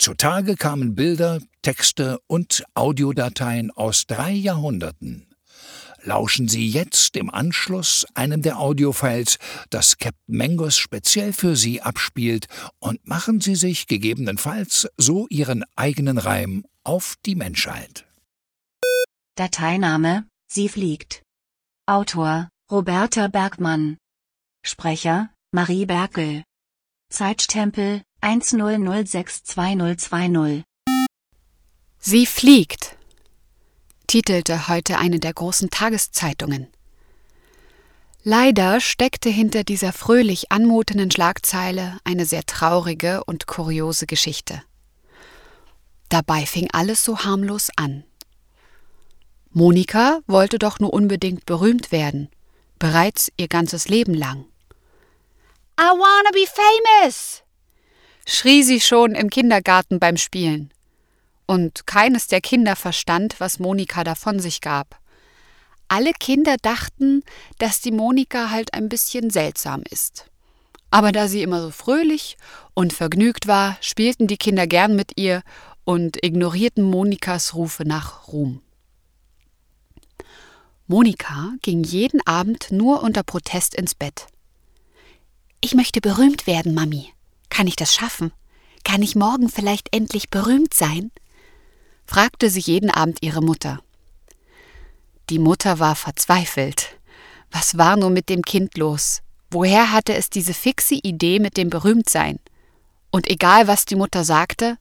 Zutage kamen Bilder, Texte und Audiodateien aus drei Jahrhunderten. Lauschen Sie jetzt im Anschluss einem der Audiofiles, das Captain Mangos speziell für Sie abspielt, und machen Sie sich gegebenenfalls so Ihren eigenen Reim auf die Menschheit. Dateiname, sie fliegt. Autor, Roberta Bergmann. Sprecher, Marie Berkel. Zeitstempel, 100622020. Sie fliegt titelte heute eine der großen Tageszeitungen. Leider steckte hinter dieser fröhlich anmutenden Schlagzeile eine sehr traurige und kuriose Geschichte. Dabei fing alles so harmlos an. Monika wollte doch nur unbedingt berühmt werden, bereits ihr ganzes Leben lang. I wanna be famous! Schrie sie schon im Kindergarten beim Spielen und keines der Kinder verstand, was Monika da von sich gab. Alle Kinder dachten, dass die Monika halt ein bisschen seltsam ist. Aber da sie immer so fröhlich und vergnügt war, spielten die Kinder gern mit ihr und ignorierten Monikas Rufe nach Ruhm. Monika ging jeden Abend nur unter Protest ins Bett. Ich möchte berühmt werden, Mami. Kann ich das schaffen? Kann ich morgen vielleicht endlich berühmt sein? fragte sie jeden Abend ihre Mutter. Die Mutter war verzweifelt. Was war nur mit dem Kind los? Woher hatte es diese fixe Idee mit dem Berühmtsein? Und egal, was die Mutter sagte,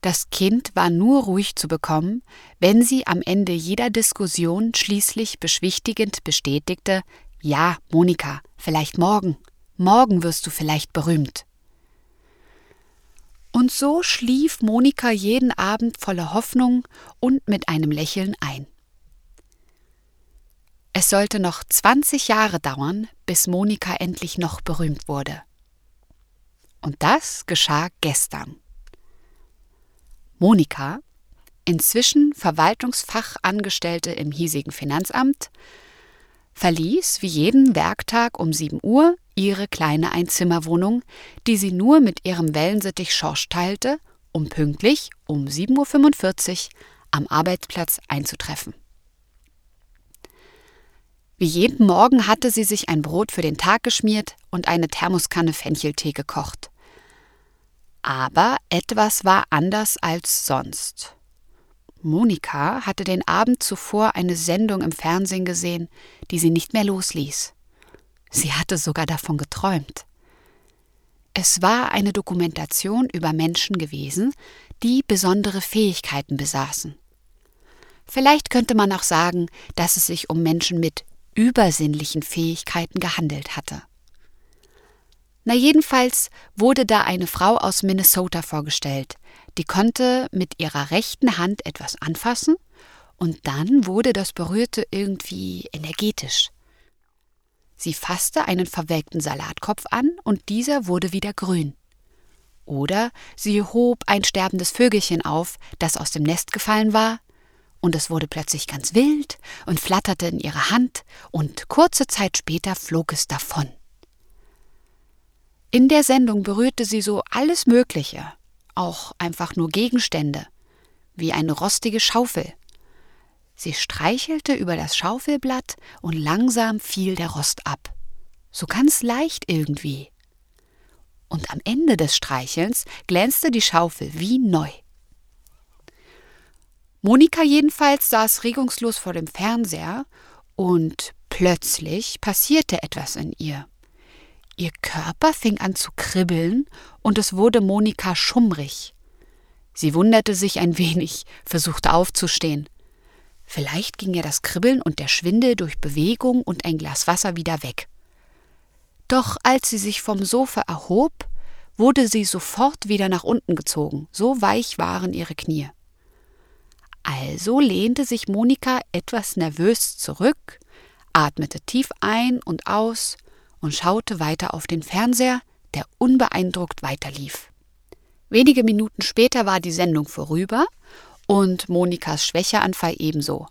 das Kind war nur ruhig zu bekommen, wenn sie am Ende jeder Diskussion schließlich beschwichtigend bestätigte Ja, Monika, vielleicht morgen, morgen wirst du vielleicht berühmt. Und so schlief Monika jeden Abend voller Hoffnung und mit einem Lächeln ein. Es sollte noch 20 Jahre dauern, bis Monika endlich noch berühmt wurde. Und das geschah gestern. Monika, inzwischen Verwaltungsfachangestellte im hiesigen Finanzamt, verließ wie jeden Werktag um 7 Uhr ihre kleine Einzimmerwohnung, die sie nur mit ihrem Wellensittich Schorsch teilte, um pünktlich um 7.45 Uhr am Arbeitsplatz einzutreffen. Wie jeden Morgen hatte sie sich ein Brot für den Tag geschmiert und eine Thermoskanne Fencheltee gekocht. Aber etwas war anders als sonst. Monika hatte den Abend zuvor eine Sendung im Fernsehen gesehen, die sie nicht mehr losließ. Sie hatte sogar davon geträumt. Es war eine Dokumentation über Menschen gewesen, die besondere Fähigkeiten besaßen. Vielleicht könnte man auch sagen, dass es sich um Menschen mit übersinnlichen Fähigkeiten gehandelt hatte. Na jedenfalls wurde da eine Frau aus Minnesota vorgestellt, die konnte mit ihrer rechten Hand etwas anfassen und dann wurde das Berührte irgendwie energetisch. Sie fasste einen verwelkten Salatkopf an und dieser wurde wieder grün. Oder sie hob ein sterbendes Vögelchen auf, das aus dem Nest gefallen war, und es wurde plötzlich ganz wild und flatterte in ihre Hand, und kurze Zeit später flog es davon. In der Sendung berührte sie so alles Mögliche, auch einfach nur Gegenstände, wie eine rostige Schaufel. Sie streichelte über das Schaufelblatt und langsam fiel der Rost ab. So ganz leicht irgendwie. Und am Ende des Streichelns glänzte die Schaufel wie neu. Monika jedenfalls saß regungslos vor dem Fernseher und plötzlich passierte etwas in ihr. Ihr Körper fing an zu kribbeln und es wurde Monika schummrig. Sie wunderte sich ein wenig, versuchte aufzustehen. Vielleicht ging ihr das Kribbeln und der Schwindel durch Bewegung und ein Glas Wasser wieder weg. Doch als sie sich vom Sofa erhob, wurde sie sofort wieder nach unten gezogen, so weich waren ihre Knie. Also lehnte sich Monika etwas nervös zurück, atmete tief ein und aus und schaute weiter auf den Fernseher, der unbeeindruckt weiterlief. Wenige Minuten später war die Sendung vorüber und Monikas Schwächeanfall ebenso.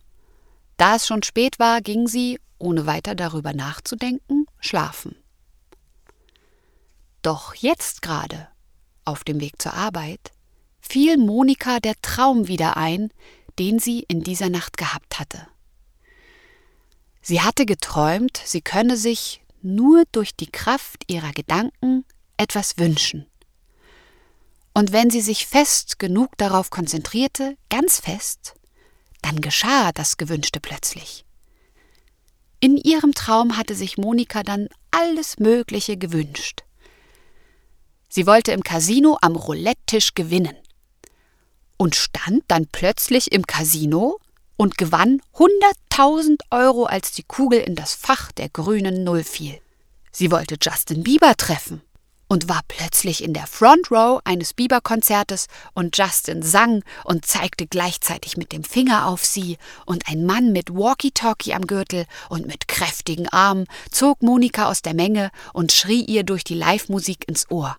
Da es schon spät war, ging sie, ohne weiter darüber nachzudenken, schlafen. Doch jetzt gerade, auf dem Weg zur Arbeit, fiel Monika der Traum wieder ein, den sie in dieser Nacht gehabt hatte. Sie hatte geträumt, sie könne sich nur durch die Kraft ihrer Gedanken etwas wünschen. Und wenn sie sich fest genug darauf konzentrierte, ganz fest, dann geschah das Gewünschte plötzlich. In ihrem Traum hatte sich Monika dann alles Mögliche gewünscht. Sie wollte im Casino am Roulette-Tisch gewinnen und stand dann plötzlich im Casino und gewann 100.000 Euro, als die Kugel in das Fach der grünen Null fiel. Sie wollte Justin Bieber treffen und war plötzlich in der Front Row eines Bieber-Konzertes und Justin sang und zeigte gleichzeitig mit dem Finger auf sie und ein Mann mit Walkie-Talkie am Gürtel und mit kräftigen Armen zog Monika aus der Menge und schrie ihr durch die Live-Musik ins Ohr.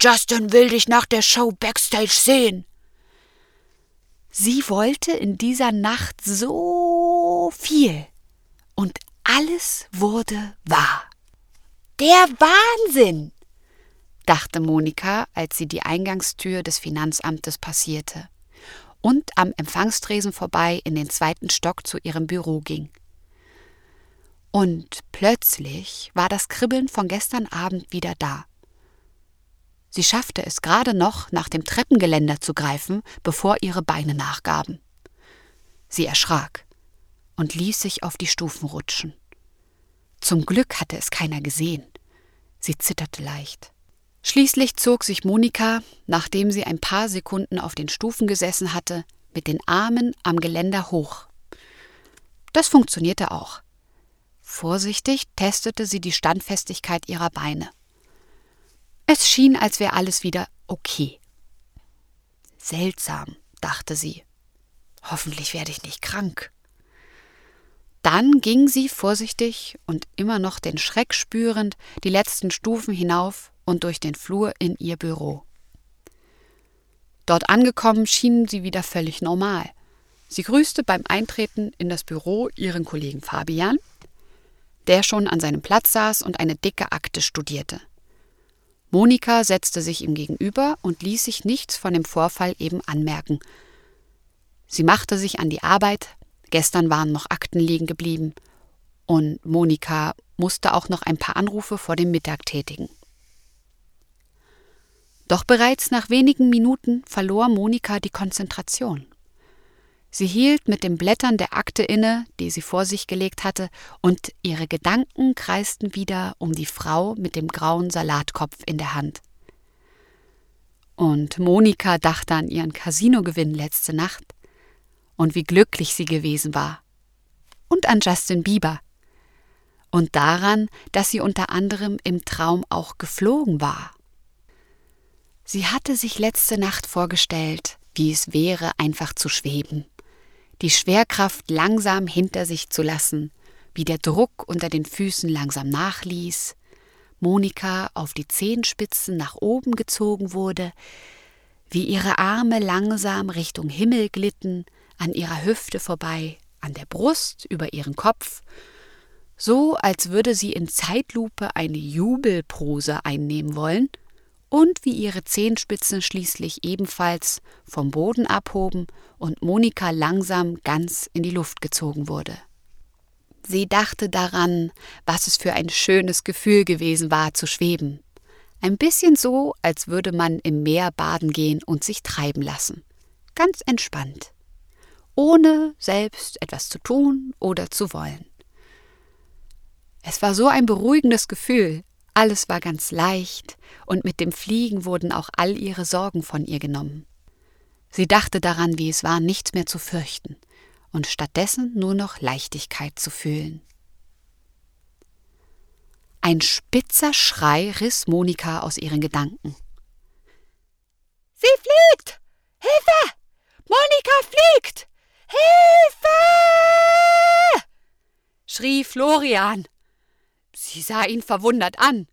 Justin will dich nach der Show backstage sehen. Sie wollte in dieser Nacht so viel und alles wurde wahr. Der Wahnsinn! Dachte Monika, als sie die Eingangstür des Finanzamtes passierte und am Empfangstresen vorbei in den zweiten Stock zu ihrem Büro ging. Und plötzlich war das Kribbeln von gestern Abend wieder da. Sie schaffte es gerade noch, nach dem Treppengeländer zu greifen, bevor ihre Beine nachgaben. Sie erschrak und ließ sich auf die Stufen rutschen. Zum Glück hatte es keiner gesehen. Sie zitterte leicht. Schließlich zog sich Monika, nachdem sie ein paar Sekunden auf den Stufen gesessen hatte, mit den Armen am Geländer hoch. Das funktionierte auch. Vorsichtig testete sie die Standfestigkeit ihrer Beine. Es schien, als wäre alles wieder okay. Seltsam, dachte sie. Hoffentlich werde ich nicht krank. Dann ging sie vorsichtig und immer noch den Schreck spürend die letzten Stufen hinauf und durch den Flur in ihr Büro. Dort angekommen schien sie wieder völlig normal. Sie grüßte beim Eintreten in das Büro ihren Kollegen Fabian, der schon an seinem Platz saß und eine dicke Akte studierte. Monika setzte sich ihm gegenüber und ließ sich nichts von dem Vorfall eben anmerken. Sie machte sich an die Arbeit, gestern waren noch Akten liegen geblieben, und Monika musste auch noch ein paar Anrufe vor dem Mittag tätigen. Doch bereits nach wenigen Minuten verlor Monika die Konzentration. Sie hielt mit dem Blättern der Akte inne, die sie vor sich gelegt hatte, und ihre Gedanken kreisten wieder um die Frau mit dem grauen Salatkopf in der Hand. Und Monika dachte an ihren Casinogewinn letzte Nacht und wie glücklich sie gewesen war. Und an Justin Bieber. Und daran, dass sie unter anderem im Traum auch geflogen war. Sie hatte sich letzte Nacht vorgestellt, wie es wäre, einfach zu schweben die Schwerkraft langsam hinter sich zu lassen, wie der Druck unter den Füßen langsam nachließ, Monika auf die Zehenspitzen nach oben gezogen wurde, wie ihre Arme langsam Richtung Himmel glitten, an ihrer Hüfte vorbei, an der Brust, über ihren Kopf, so als würde sie in Zeitlupe eine Jubelprose einnehmen wollen – und wie ihre Zehenspitzen schließlich ebenfalls vom Boden abhoben und Monika langsam ganz in die Luft gezogen wurde. Sie dachte daran, was es für ein schönes Gefühl gewesen war zu schweben. Ein bisschen so, als würde man im Meer baden gehen und sich treiben lassen. Ganz entspannt. Ohne selbst etwas zu tun oder zu wollen. Es war so ein beruhigendes Gefühl, alles war ganz leicht, und mit dem Fliegen wurden auch all ihre Sorgen von ihr genommen. Sie dachte daran, wie es war, nichts mehr zu fürchten und stattdessen nur noch Leichtigkeit zu fühlen. Ein spitzer Schrei riss Monika aus ihren Gedanken. Sie fliegt! Hilfe! Monika fliegt! Hilfe! schrie Florian. Sie sah ihn verwundert an.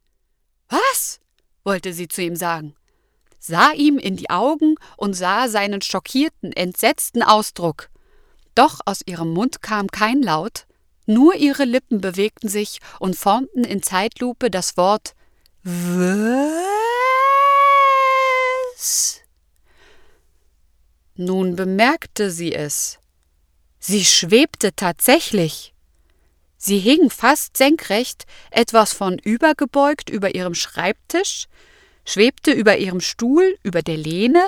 Was? wollte sie zu ihm sagen, sah ihm in die Augen und sah seinen schockierten, entsetzten Ausdruck. Doch aus ihrem Mund kam kein Laut, nur ihre Lippen bewegten sich und formten in Zeitlupe das Wort Was? Nun bemerkte sie es. Sie schwebte tatsächlich. Sie hing fast senkrecht, etwas von übergebeugt über ihrem Schreibtisch, schwebte über ihrem Stuhl, über der Lehne,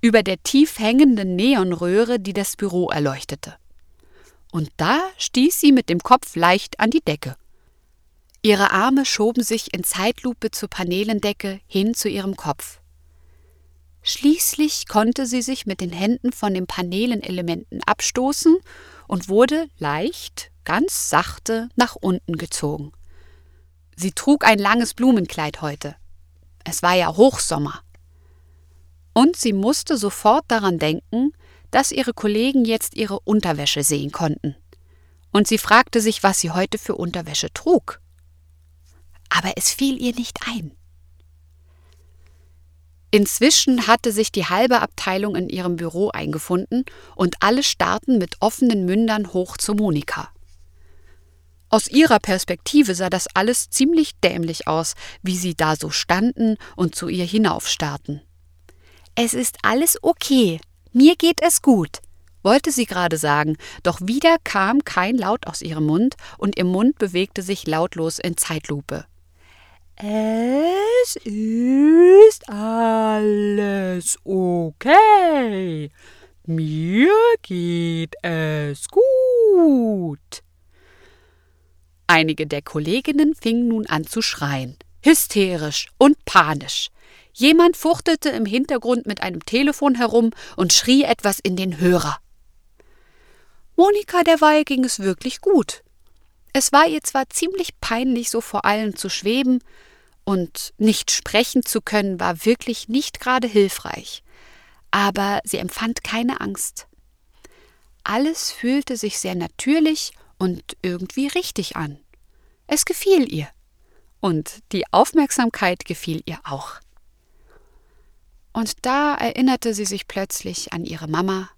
über der tief hängenden Neonröhre, die das Büro erleuchtete. Und da stieß sie mit dem Kopf leicht an die Decke. Ihre Arme schoben sich in Zeitlupe zur Panelendecke hin zu ihrem Kopf. Schließlich konnte sie sich mit den Händen von den Panelenelementen abstoßen und wurde leicht, ganz sachte nach unten gezogen. Sie trug ein langes Blumenkleid heute. Es war ja Hochsommer. Und sie musste sofort daran denken, dass ihre Kollegen jetzt ihre Unterwäsche sehen konnten. Und sie fragte sich, was sie heute für Unterwäsche trug. Aber es fiel ihr nicht ein. Inzwischen hatte sich die halbe Abteilung in ihrem Büro eingefunden und alle starrten mit offenen Mündern hoch zu Monika. Aus ihrer Perspektive sah das alles ziemlich dämlich aus, wie sie da so standen und zu ihr hinaufstarrten. Es ist alles okay. Mir geht es gut, wollte sie gerade sagen, doch wieder kam kein Laut aus ihrem Mund und ihr Mund bewegte sich lautlos in Zeitlupe. Es ist alles okay. Mir geht es gut. Einige der Kolleginnen fingen nun an zu schreien, hysterisch und panisch. Jemand fuchtelte im Hintergrund mit einem Telefon herum und schrie etwas in den Hörer. Monika derweil ging es wirklich gut. Es war ihr zwar ziemlich peinlich, so vor allen zu schweben, und nicht sprechen zu können war wirklich nicht gerade hilfreich, aber sie empfand keine Angst. Alles fühlte sich sehr natürlich und irgendwie richtig an. Es gefiel ihr. Und die Aufmerksamkeit gefiel ihr auch. Und da erinnerte sie sich plötzlich an ihre Mama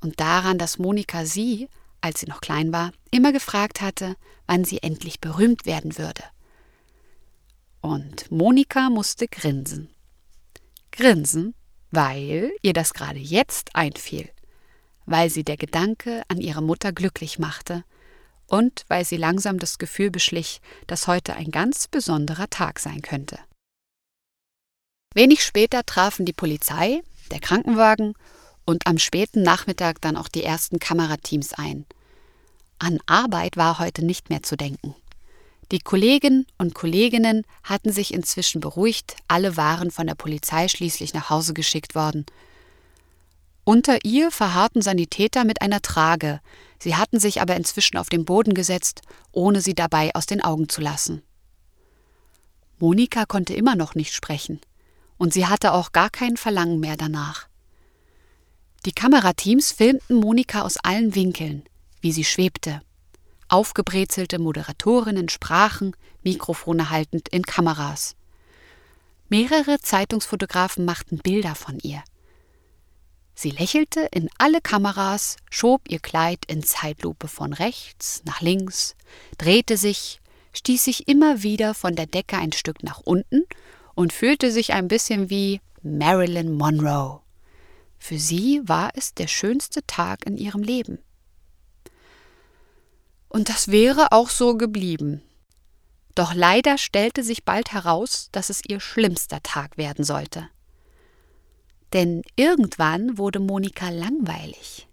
und daran, dass Monika sie, als sie noch klein war, immer gefragt hatte, wann sie endlich berühmt werden würde. Und Monika musste grinsen. Grinsen, weil ihr das gerade jetzt einfiel, weil sie der Gedanke an ihre Mutter glücklich machte und weil sie langsam das Gefühl beschlich, dass heute ein ganz besonderer Tag sein könnte. Wenig später trafen die Polizei, der Krankenwagen und am späten Nachmittag dann auch die ersten Kamerateams ein. An Arbeit war heute nicht mehr zu denken. Die Kolleginnen und Kolleginnen hatten sich inzwischen beruhigt, alle waren von der Polizei schließlich nach Hause geschickt worden. Unter ihr verharrten Sanitäter mit einer Trage, Sie hatten sich aber inzwischen auf den Boden gesetzt, ohne sie dabei aus den Augen zu lassen. Monika konnte immer noch nicht sprechen, und sie hatte auch gar kein Verlangen mehr danach. Die Kamerateams filmten Monika aus allen Winkeln, wie sie schwebte. Aufgebrezelte Moderatorinnen sprachen, Mikrofone haltend in Kameras. Mehrere Zeitungsfotografen machten Bilder von ihr. Sie lächelte in alle Kameras, schob ihr Kleid in Zeitlupe von rechts nach links, drehte sich, stieß sich immer wieder von der Decke ein Stück nach unten und fühlte sich ein bisschen wie Marilyn Monroe. Für sie war es der schönste Tag in ihrem Leben. Und das wäre auch so geblieben. Doch leider stellte sich bald heraus, dass es ihr schlimmster Tag werden sollte. Denn irgendwann wurde Monika langweilig.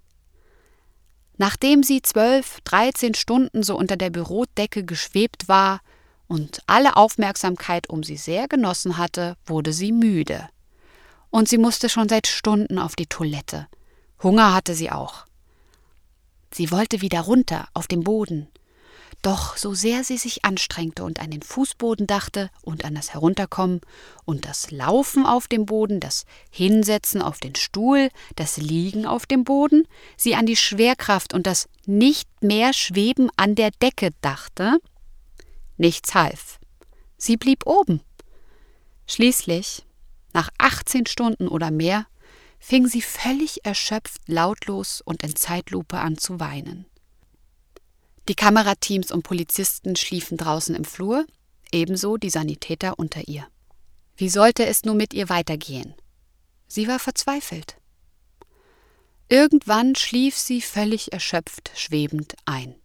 Nachdem sie zwölf, dreizehn Stunden so unter der Bürodecke geschwebt war und alle Aufmerksamkeit um sie sehr genossen hatte, wurde sie müde. Und sie musste schon seit Stunden auf die Toilette. Hunger hatte sie auch. Sie wollte wieder runter auf den Boden. Doch so sehr sie sich anstrengte und an den Fußboden dachte und an das Herunterkommen und das Laufen auf dem Boden, das Hinsetzen auf den Stuhl, das Liegen auf dem Boden, sie an die Schwerkraft und das nicht mehr Schweben an der Decke dachte, nichts half. Sie blieb oben. Schließlich, nach 18 Stunden oder mehr, fing sie völlig erschöpft lautlos und in Zeitlupe an zu weinen. Die Kamerateams und Polizisten schliefen draußen im Flur, ebenso die Sanitäter unter ihr. Wie sollte es nur mit ihr weitergehen? Sie war verzweifelt. Irgendwann schlief sie völlig erschöpft schwebend ein.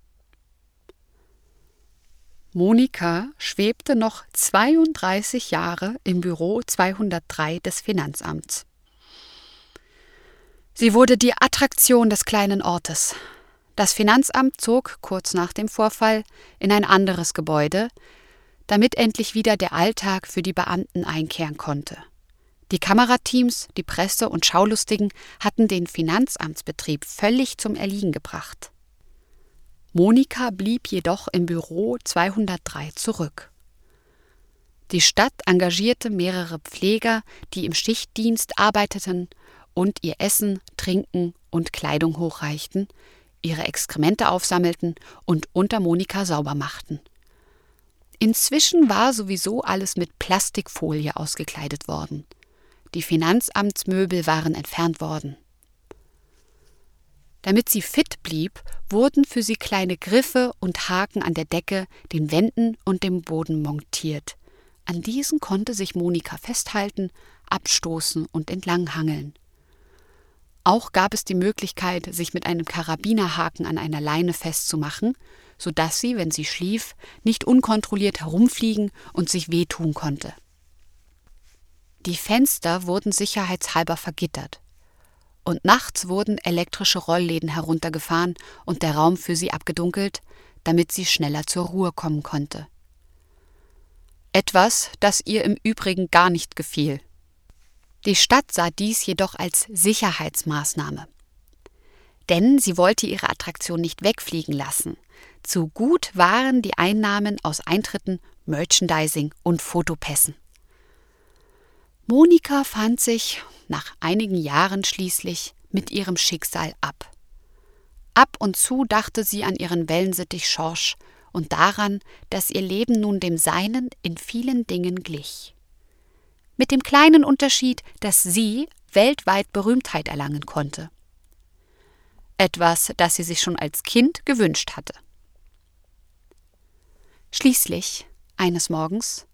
Monika schwebte noch 32 Jahre im Büro 203 des Finanzamts. Sie wurde die Attraktion des kleinen Ortes. Das Finanzamt zog kurz nach dem Vorfall in ein anderes Gebäude, damit endlich wieder der Alltag für die Beamten einkehren konnte. Die Kamerateams, die Presse und Schaulustigen hatten den Finanzamtsbetrieb völlig zum Erliegen gebracht. Monika blieb jedoch im Büro 203 zurück. Die Stadt engagierte mehrere Pfleger, die im Schichtdienst arbeiteten und ihr Essen, Trinken und Kleidung hochreichten, ihre Exkremente aufsammelten und unter Monika sauber machten. Inzwischen war sowieso alles mit Plastikfolie ausgekleidet worden. Die Finanzamtsmöbel waren entfernt worden. Damit sie fit blieb, wurden für sie kleine Griffe und Haken an der Decke, den Wänden und dem Boden montiert. An diesen konnte sich Monika festhalten, abstoßen und entlanghangeln. Auch gab es die Möglichkeit, sich mit einem Karabinerhaken an einer Leine festzumachen, sodass sie, wenn sie schlief, nicht unkontrolliert herumfliegen und sich wehtun konnte. Die Fenster wurden sicherheitshalber vergittert. Und nachts wurden elektrische Rollläden heruntergefahren und der Raum für sie abgedunkelt, damit sie schneller zur Ruhe kommen konnte. Etwas, das ihr im Übrigen gar nicht gefiel. Die Stadt sah dies jedoch als Sicherheitsmaßnahme. Denn sie wollte ihre Attraktion nicht wegfliegen lassen. Zu gut waren die Einnahmen aus Eintritten, Merchandising und Fotopässen. Monika fand sich nach einigen Jahren schließlich mit ihrem Schicksal ab. Ab und zu dachte sie an ihren Wellensittich Schorsch und daran, dass ihr Leben nun dem seinen in vielen Dingen glich mit dem kleinen Unterschied, dass sie weltweit Berühmtheit erlangen konnte. Etwas, das sie sich schon als Kind gewünscht hatte. Schließlich, eines Morgens,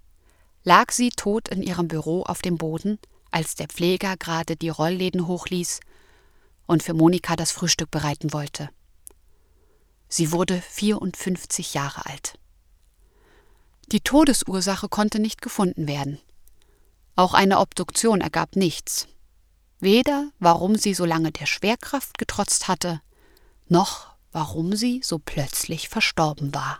lag sie tot in ihrem Büro auf dem Boden, als der Pfleger gerade die Rollläden hochließ und für Monika das Frühstück bereiten wollte. Sie wurde 54 Jahre alt. Die Todesursache konnte nicht gefunden werden. Auch eine Obduktion ergab nichts. Weder warum sie so lange der Schwerkraft getrotzt hatte, noch warum sie so plötzlich verstorben war.